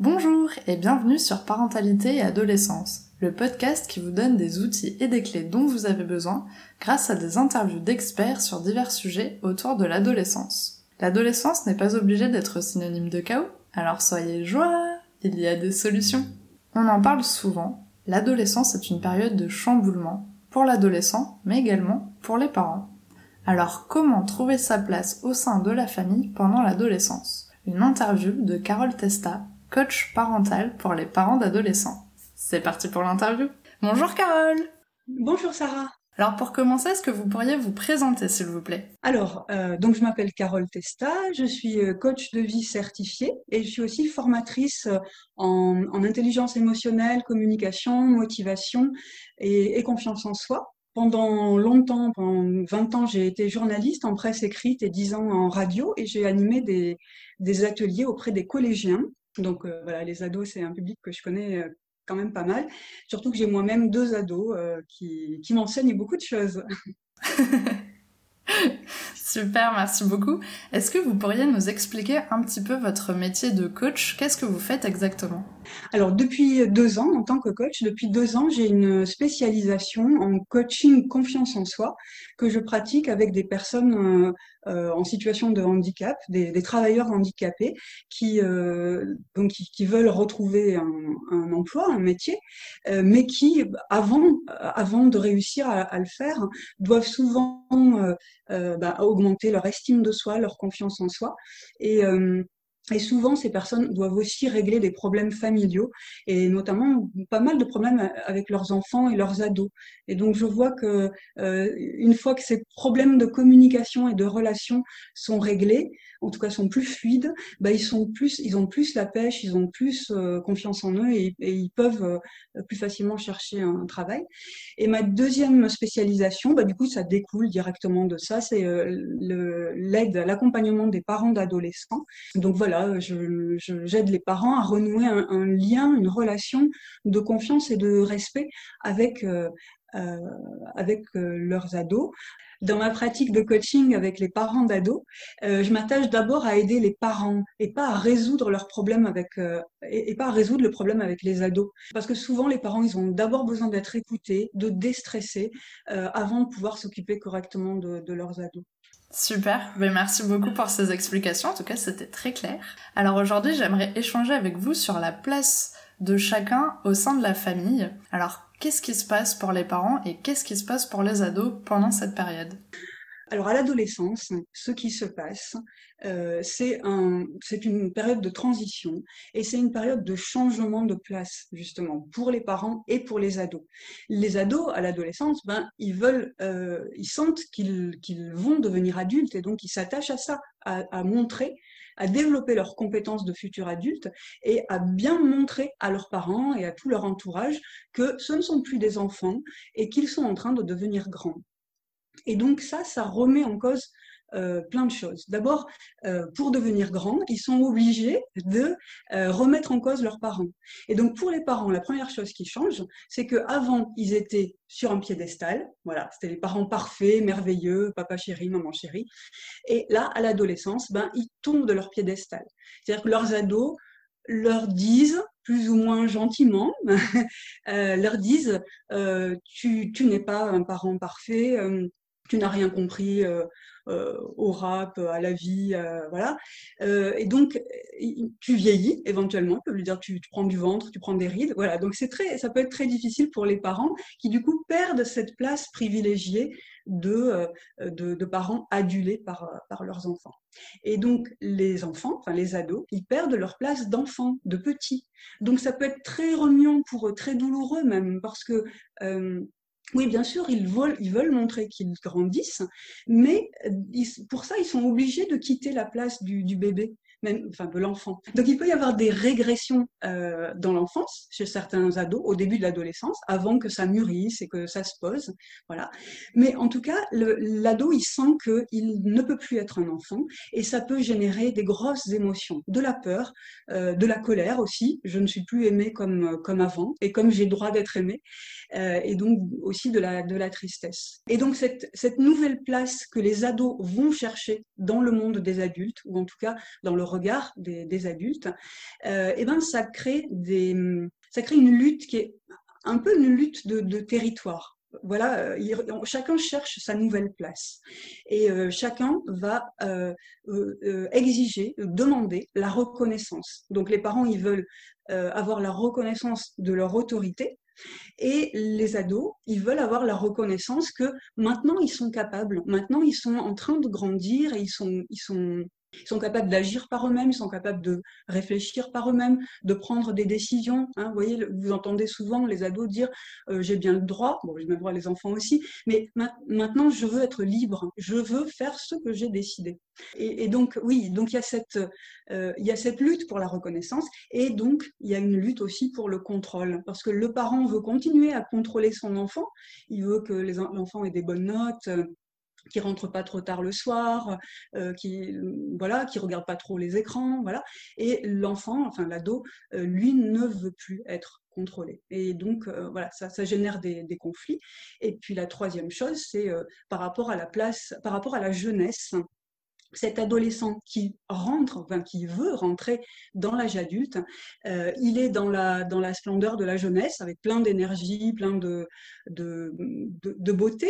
Bonjour et bienvenue sur Parentalité et Adolescence, le podcast qui vous donne des outils et des clés dont vous avez besoin grâce à des interviews d'experts sur divers sujets autour de l'adolescence. L'adolescence n'est pas obligée d'être synonyme de chaos, alors soyez joie, il y a des solutions. On en parle souvent, l'adolescence est une période de chamboulement pour l'adolescent, mais également pour les parents. Alors comment trouver sa place au sein de la famille pendant l'adolescence? Une interview de Carole Testa, coach parental pour les parents d'adolescents. C'est parti pour l'interview. Bonjour Carole Bonjour Sarah alors pour commencer, est-ce que vous pourriez vous présenter s'il vous plaît? Alors, euh, donc je m'appelle Carole Testa, je suis euh, coach de vie certifiée et je suis aussi formatrice euh, en, intelligence émotionnelle, communication, motivation et, confiance en soi. Pendant longtemps, pendant 20 ans, j'ai été journaliste en presse écrite et 10 ans en radio et j'ai animé des, des, ateliers auprès des collégiens. Donc voilà, les ados, c'est un public que je connais quand même pas mal. Surtout que j'ai moi-même deux ados euh, qui, qui m'enseignent beaucoup de choses. Super, merci beaucoup. Est-ce que vous pourriez nous expliquer un petit peu votre métier de coach? Qu'est-ce que vous faites exactement? Alors, depuis deux ans, en tant que coach, depuis deux ans, j'ai une spécialisation en coaching confiance en soi que je pratique avec des personnes euh, euh, en situation de handicap, des, travailleurs handicapés qui, euh, donc, qui, veulent retrouver un, emploi, un métier, mais qui, avant, avant de réussir à, le faire, doivent souvent bah, augmenter leur estime de soi, leur confiance en soi. Et, et souvent, ces personnes doivent aussi régler des problèmes familiaux et notamment pas mal de problèmes avec leurs enfants et leurs ados. Et donc, je vois que euh, une fois que ces problèmes de communication et de relation sont réglés, en tout cas sont plus fluides, bah, ils sont plus, ils ont plus la pêche, ils ont plus euh, confiance en eux et, ils peuvent euh, plus facilement chercher un, travail. Et ma deuxième spécialisation, bah, du coup, ça découle directement de ça, c'est l'aide, l'accompagnement des parents d'adolescents. Donc voilà j'aide les parents à renouer un, lien, une relation de confiance et de respect avec, euh, euh, avec euh, leurs ados. Dans ma pratique de coaching avec les parents d'ados, je m'attache d'abord à aider les parents et pas à résoudre avec et, pas à résoudre le problème avec les ados. Parce que souvent les parents ils ont d'abord besoin d'être écoutés, de déstresser avant de pouvoir s'occuper correctement de leurs ados. Super, ben, merci beaucoup pour ces explications, en tout cas c'était très clair. Alors aujourd'hui j'aimerais échanger avec vous sur la place de chacun au sein de la famille. Alors qu'est-ce qui se passe pour les parents et qu'est-ce qui se passe pour les ados pendant cette période? Alors à l'adolescence, ce qui se passe, euh, c'est un, une période de transition et c'est une période de changement de place justement pour les parents et pour les ados. Les ados à l'adolescence, ben ils euh, ils sentent qu'ils qu'ils vont devenir adultes et donc ils s'attachent à ça, à, à montrer à développer leurs compétences de futurs adultes et à bien montrer à leurs parents et à tout leur entourage que ce ne sont plus des enfants et qu'ils sont en train de devenir grands. Et donc ça, ça remet en cause euh, plein de choses. D'abord, euh, pour devenir grands, ils sont obligés de euh, remettre en cause leurs parents. Et donc pour les parents, la première chose qui change, c'est qu'avant, ils étaient sur un piédestal. Voilà, c'était les parents parfaits, merveilleux, papa chéri, maman chérie. Et là, à l'adolescence, ben, ils tombent de leur piédestal. C'est-à-dire que leurs ados leur disent plus ou moins gentiment, leur disent tu, tu n'es pas un parent parfait, tu n'as rien compris euh, euh, au rap, à la vie, euh, voilà. et donc, tu vieillis éventuellement, peut lui dire tu, prends du ventre, tu prends des rides, voilà. Donc c'est très, ça peut être très difficile pour les parents qui du coup perdent cette place privilégiée de, de, de, parents adulés par, par leurs enfants. Et donc les enfants, enfin les ados, ils perdent leur place d'enfants, de petits. Donc ça peut être très remuant pour eux, très douloureux même, parce que oui, bien sûr, ils veulent, ils veulent montrer qu'ils grandissent, mais pour ça, ils sont obligés de quitter la place du, bébé. Même, de l'enfant. Donc il peut y avoir des régressions euh, dans l'enfance chez certains ados au début de l'adolescence, avant que ça mûrisse et que ça se pose, voilà. Mais en tout cas, l'ado il sent qu'il ne peut plus être un enfant et ça peut générer des grosses émotions, de la peur, euh, de la colère aussi. Je ne suis plus aimé comme comme avant et comme j'ai droit d'être aimé, euh, et donc aussi de la de la tristesse. Et donc cette cette nouvelle place que les ados vont chercher dans le monde des adultes ou en tout cas dans le regard des, adultes, euh, et ben ça crée des, ça crée une lutte qui est un peu une lutte de, territoire. Voilà, euh, chacun cherche sa nouvelle place et euh, chacun va exiger, demander la reconnaissance. Donc les parents, ils veulent avoir la reconnaissance de leur autorité, et les ados, ils veulent avoir la reconnaissance que maintenant ils sont capables, maintenant ils sont en train de grandir et ils sont, ils sont ils sont capables d'agir par eux-mêmes, ils sont capables de réfléchir par eux-mêmes, de prendre des décisions. Hein. Vous voyez, vous entendez souvent les ados dire euh, j'ai bien le droit, bon, j'ai même le droit les enfants aussi, mais maintenant je veux être libre, je veux faire ce que j'ai décidé. Et, donc oui, donc euh, il y a cette lutte pour la reconnaissance et donc il y a une lutte aussi pour le contrôle parce que le parent veut continuer à contrôler son enfant, il veut que l'enfant ait des bonnes notes qui rentre pas trop tard le soir, euh, qui voilà, qui regarde pas trop les écrans, voilà. Et l'enfant, enfin l'ado, euh, lui ne veut plus être contrôlé. Et donc euh, voilà, ça, ça génère des, des, conflits. Et puis la troisième chose, c'est par rapport à la place, par rapport à la jeunesse cet adolescent qui rentre, enfin qui veut rentrer dans l'âge adulte, euh, il est dans la, dans la splendeur de la jeunesse, avec plein d'énergie, plein de, de, beauté,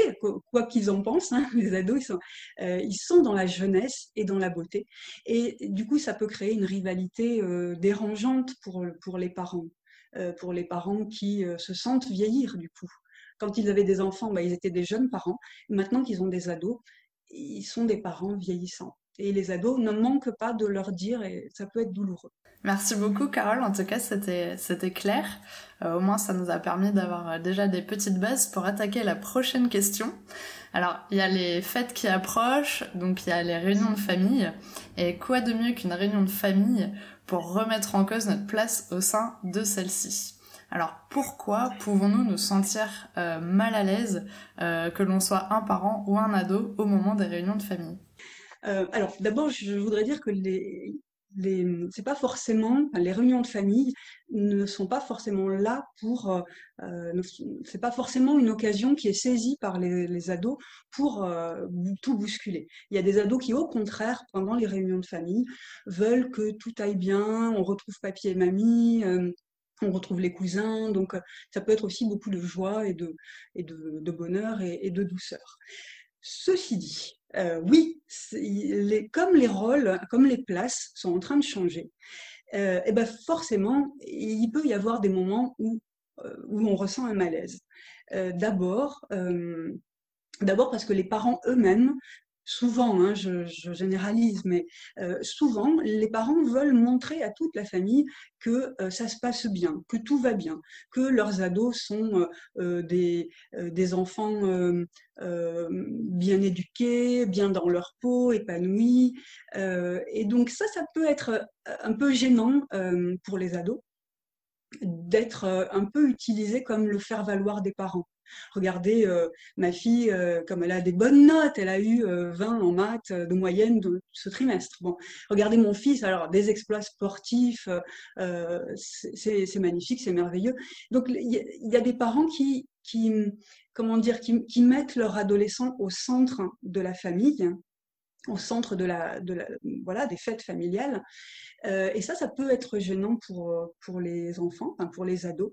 quoi qu'ils en pensent, hein, les ados, ils sont, euh, ils sont dans la jeunesse et dans la beauté. Et du coup, ça peut créer une rivalité euh, dérangeante pour, pour les parents, pour les parents qui se sentent vieillir du coup. Quand ils avaient des enfants, bah, ils étaient des jeunes parents. Maintenant qu'ils ont des ados, ils sont des parents vieillissants. Et les ados ne manquent pas de leur dire et ça peut être douloureux. Merci beaucoup Carole, en tout cas c'était, clair. Euh, au moins ça nous a permis d'avoir euh, déjà des petites bases pour attaquer la prochaine question. Alors il y a les fêtes qui approchent, donc il y a les réunions de famille. Et quoi de mieux qu'une réunion de famille pour remettre en cause notre place au sein de celle-ci? Alors pourquoi pouvons-nous nous sentir euh, mal à l'aise euh, que l'on soit un parent ou un ado au moment des réunions de famille? Euh, Alors d'abord, je voudrais dire que les, c'est pas forcément les réunions de famille ne sont pas forcément là pour euh, c'est pas forcément une occasion qui est saisie par les, les ados pour tout bousculer. Il y a des ados qui au contraire pendant les réunions de famille veulent que tout aille bien, on retrouve papier et mamie, on retrouve les cousins, donc euh, ça peut être aussi beaucoup de joie et de, et de, bonheur et, de douceur. Ceci dit, euh, oui, comme les rôles, comme les places sont en train de changer, euh, et ben forcément, il peut y avoir des moments où, où on ressent un malaise. d'abord, d'abord parce que les parents eux-mêmes souvent, hein, je, généralise, mais euh, souvent, les parents veulent montrer à toute la famille que euh, ça se passe bien, que tout va bien, que leurs ados sont euh, des, des, enfants bien éduqués, bien dans leur peau, épanouis. et donc ça, ça peut être un peu gênant pour les ados d'être un peu utilisé comme le faire-valoir des parents. Regardez, euh, ma fille, euh, comme elle a des bonnes notes, elle a eu 20 euh, en maths de moyenne de ce trimestre. Bon, regardez mon fils, alors des exploits sportifs, c'est magnifique, c'est merveilleux. Donc il y, a des parents qui, comment dire, qui, mettent leur adolescent au centre de la famille au centre de la, voilà, des fêtes familiales. Euh, et ça, ça peut être gênant pour, pour les enfants, pour les ados,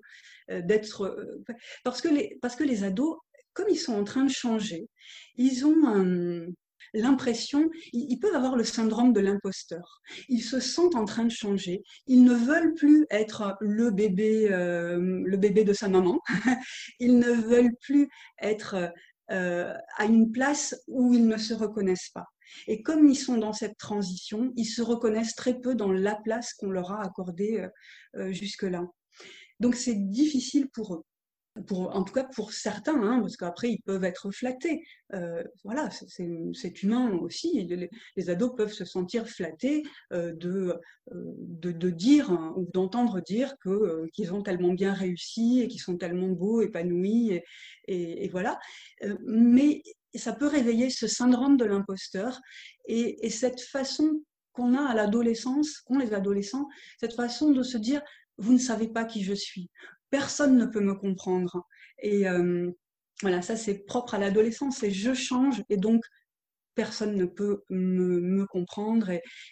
euh, d'être euh, parce que les parce ados, comme ils sont en train de changer, ils ont l'impression, ils, peuvent avoir le syndrome de l'imposteur. Ils se sentent en train de changer. Ils ne veulent plus être le bébé, le bébé de sa maman. ils ne veulent plus être à une place où ils ne se reconnaissent pas. Et comme ils sont dans cette transition, ils se reconnaissent très peu dans la place qu'on leur a accordée euh, euh, jusque-là. Donc c'est difficile pour eux. En tout cas pour certains, hein, parce qu'après ils peuvent être flattés. Euh, voilà, c'est humain aussi. Les, ados peuvent se sentir flattés euh, de, euh, de, de, dire hein, ou d'entendre dire que qu'ils ont tellement bien réussi et qu'ils sont tellement beaux, épanouis, et, voilà. mais ça peut réveiller ce syndrome de l'imposteur et cette façon qu'on a à l'adolescence, qu'ont les adolescents, cette façon de se dire vous ne savez pas qui je suis personne ne peut me comprendre. Et euh, voilà, ça c'est propre à l'adolescence, c'est je change et donc personne ne peut me, comprendre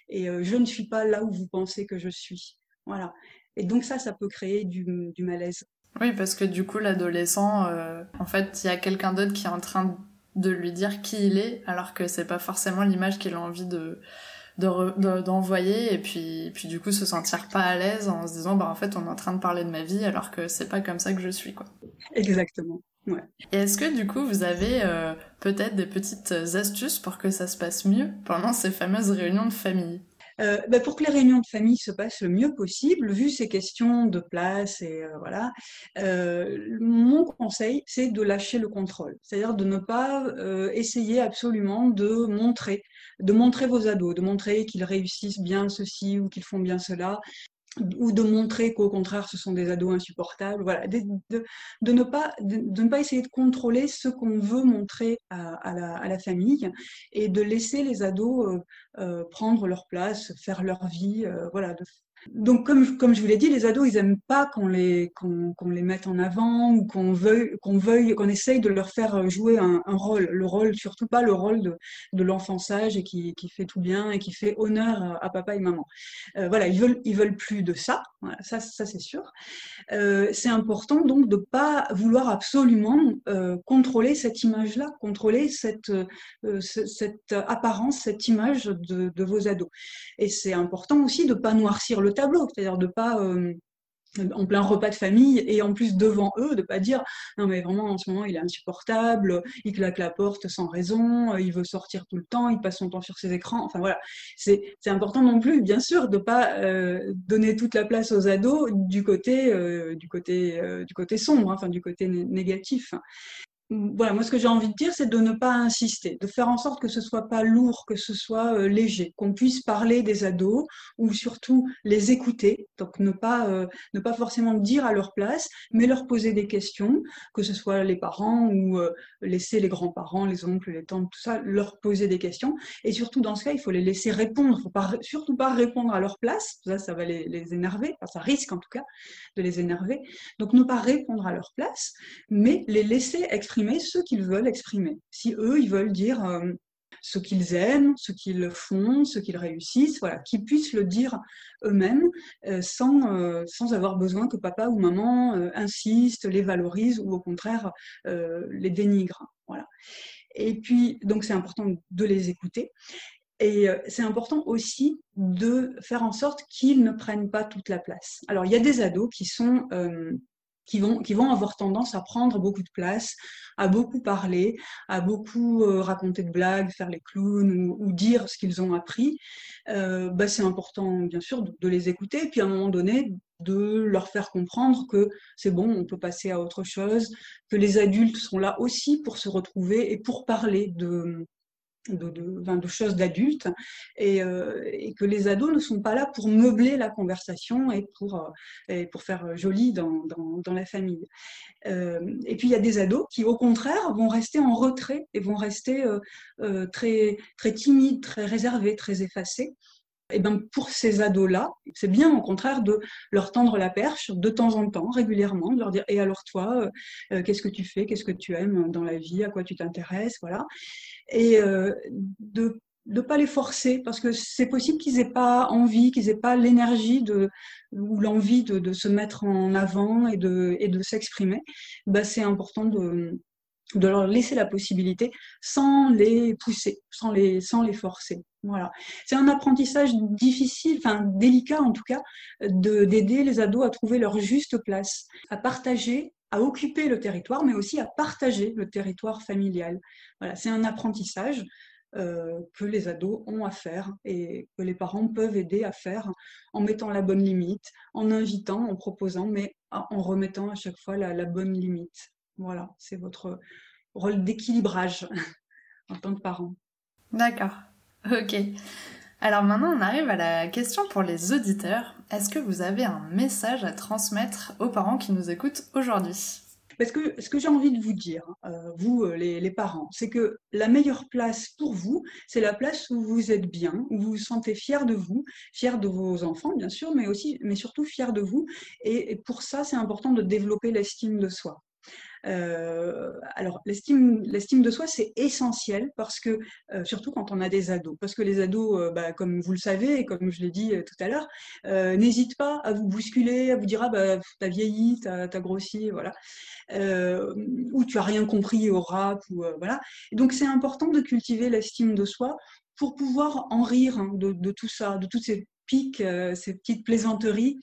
et, euh, je ne suis pas là où vous pensez que je suis. Voilà. Et donc ça, ça peut créer du, malaise. Oui, parce que du coup, l'adolescent, euh, en fait, il y a quelqu'un d'autre qui est en train de lui dire qui il est, alors que c'est pas forcément l'image qu'il a envie de, d'envoyer et puis puis du coup se sentir pas à l'aise en se disant bah en fait on est en train de parler de ma vie alors que c'est pas comme ça que je suis quoi. Exactement. Ouais. Et est-ce que du coup vous avez euh, peut-être des petites astuces pour que ça se passe mieux pendant ces fameuses réunions de famille? Euh, bah, pour que les réunions de famille se passent le mieux possible, vu ces questions de place et euh, voilà, euh, mon conseil c'est de lâcher le contrôle, c'est-à-dire de ne pas essayer absolument de montrer, de montrer vos ados, de montrer qu'ils réussissent bien ceci ou qu'ils font bien cela ou de montrer qu'au contraire ce sont des ados insupportables, voilà, de, ne, pas, essayer de contrôler ce qu'on veut montrer à, la, famille et de laisser les ados euh, euh, prendre leur place, faire leur vie, euh, voilà, donc, comme, je vous l'ai dit, les ados, ils aiment pas qu'on les, mette en avant ou qu'on veuille, qu'on essaye de leur faire jouer un, rôle. Le rôle, surtout pas le rôle de, de l'enfant sage et qui, fait tout bien et qui fait honneur à, papa et maman. Euh, voilà, ils veulent, veulent plus de ça. ça, c'est sûr. Euh, c'est important donc de pas vouloir absolument euh, contrôler cette image-là, contrôler cette, apparence, cette image de, de vos ados. Et c'est important aussi de pas noircir le tableau, c'est-à-dire de pas euh, en plein repas de famille et en plus devant eux de pas dire non mais vraiment en ce moment il est insupportable, il claque la porte sans raison, il veut sortir tout le temps, il passe son temps sur ses écrans. Enfin voilà, c'est important non plus bien sûr de pas euh, donner toute la place aux ados du côté euh, du côté du côté sombre, hein, enfin du côté négatif voilà, moi ce que j'ai envie de dire, c'est de ne pas insister, de faire en sorte que ce soit pas lourd, que ce soit euh, léger, qu'on puisse parler des ados ou surtout les écouter, donc ne pas euh, ne pas forcément dire à leur place, mais leur poser des questions, que ce soit les parents ou euh, laisser les grands-parents, les oncles, les tantes, tout ça, leur poser des questions, et surtout dans ce cas, il faut les laisser répondre, faut pas surtout pas répondre à leur place, ça ça va les, les énerver, ça risque en tout cas de les énerver, donc ne pas répondre à leur place, mais les laisser exprimer ce qu'ils veulent exprimer. Si eux, ils veulent dire euh, ce qu'ils aiment, ce qu'ils font, ce qu'ils réussissent, voilà, qu'ils puissent le dire eux-mêmes euh, sans, euh, sans avoir besoin que papa ou maman insiste, les valorise ou au contraire les dénigre. Voilà. Et puis, donc c'est important de les écouter. Et c'est important aussi de faire en sorte qu'ils ne prennent pas toute la place. Alors, il y a des ados qui sont qui vont, avoir tendance à prendre beaucoup de place, à beaucoup parler, à beaucoup euh, raconter de blagues, faire les clowns ou, dire ce qu'ils ont appris, euh, bah, c'est important bien sûr de, les écouter et puis à un moment donné de leur faire comprendre que c'est bon, on peut passer à autre chose, que les adultes sont là aussi pour se retrouver et pour parler de, de, choses d'adultes euh, et, que les ados ne sont pas là pour meubler la conversation et pour, euh, et pour faire joli dans, dans, la famille. Euh, et puis il y a des ados qui au contraire vont rester en retrait et vont rester très, très timides, très réservés, très effacés. Et ben pour ces ados-là, c'est bien au contraire de leur tendre la perche de temps en temps, régulièrement, de leur dire et alors toi, qu'est-ce que tu fais, qu'est-ce que tu aimes dans la vie, à quoi tu t'intéresses, voilà. Et euh, de ne pas les forcer parce que c'est possible qu'ils n'aient pas envie, qu'ils n'aient pas l'énergie de ou l'envie de, de, se mettre en avant et de, et de s'exprimer. Bah, c'est important de, de leur laisser la possibilité sans les pousser, sans les, sans les forcer. Voilà. C'est un apprentissage difficile, enfin délicat en tout cas, d'aider les ados à trouver leur juste place, à partager à occuper le territoire, mais aussi à partager le territoire familial. Voilà, c'est un apprentissage. que les ados ont à faire et que les parents peuvent aider à faire en mettant la bonne limite, en invitant, en proposant, mais en remettant à chaque fois la, bonne limite. Voilà, c'est votre rôle d'équilibrage en tant que parent. D'accord. Ok. Alors maintenant, on arrive à la question pour les auditeurs. Est-ce que vous avez un message à transmettre aux parents qui nous écoutent aujourd'hui? Parce que ce que j'ai envie de vous dire, euh, vous euh, les, parents, c'est que la meilleure place pour vous, c'est la place où vous êtes bien, où vous vous sentez fier de vous, fier de vos enfants bien sûr, mais aussi, mais surtout fier de vous. et pour ça, c'est important de développer l'estime de soi. Euh, alors, l'estime, de soi, c'est essentiel parce que, euh, surtout quand on a des ados, parce que les ados, euh, bah, comme vous le savez et comme je l'ai dit tout à l'heure, n'hésitent pas à vous bousculer, à vous dire ah bah t'as vieilli, t'as, as grossi, voilà, ou tu as rien compris au rap, ou voilà. donc c'est important de cultiver l'estime de soi pour pouvoir en rire hein, de, de tout ça, de toutes ces piques, ces petites plaisanteries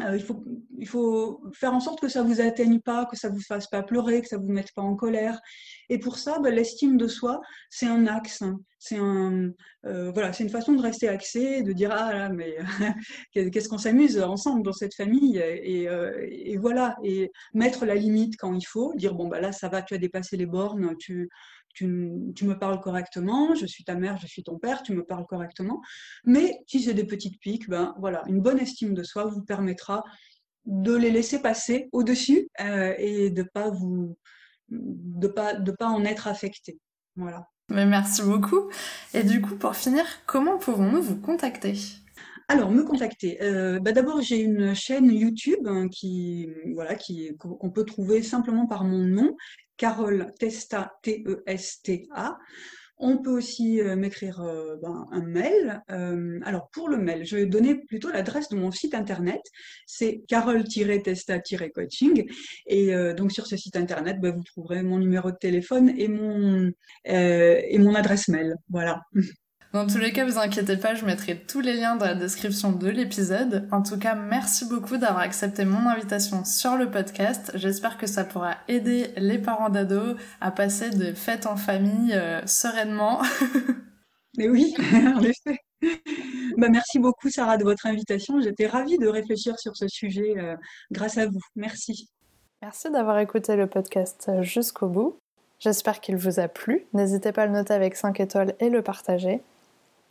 il, faut, il faut faire en sorte que ça vous atteigne pas, que ça vous fasse pas pleurer, que ça vous mette pas en colère. Et pour ça, bah, l'estime de soi, c'est un axe, c'est un, euh, voilà, c'est une façon de rester axé, de dire ah là, mais qu'est-ce qu'on s'amuse ensemble dans cette famille, et, euh, et, voilà, et mettre la limite quand il faut, dire bon bah là ça va, tu as dépassé les bornes, tu tu, me parles correctement, je suis ta mère, je suis ton père, tu me parles correctement. Mais si j'ai des petites piques, ben voilà, une bonne estime de soi vous permettra de les laisser passer au-dessus euh, et de pas vous de pas de pas en être affecté. Voilà. Mais merci beaucoup. Et du coup, pour finir, comment pouvons-nous vous contacter? Alors, me contacter. Euh, bah, d'abord, j'ai une chaîne YouTube hein, qui, voilà, qui, qu'on peut trouver simplement par mon nom, Carole Testa, T-E-S-T-A. On peut aussi euh, m'écrire euh, ben, un mail. alors pour le mail, je vais donner plutôt l'adresse de mon site internet. C'est carole-testa-coaching. Et donc sur ce site internet, ben, vous trouverez mon numéro de téléphone et mon adresse mail. Voilà. Dans tous les cas, vous inquiétez pas, je mettrai tous les liens dans la description de l'épisode. En tout cas, merci beaucoup d'avoir accepté mon invitation sur le podcast. J'espère que ça pourra aider les parents d'ados à passer de fêtes en famille euh, sereinement. Mais oui, en effet. Bah, merci beaucoup Sarah de votre invitation. J'étais ravie de réfléchir sur ce sujet euh, grâce à vous. Merci. Merci d'avoir écouté le podcast jusqu'au bout. J'espère qu'il vous a plu. N'hésitez pas à le noter avec 5 étoiles et le partager.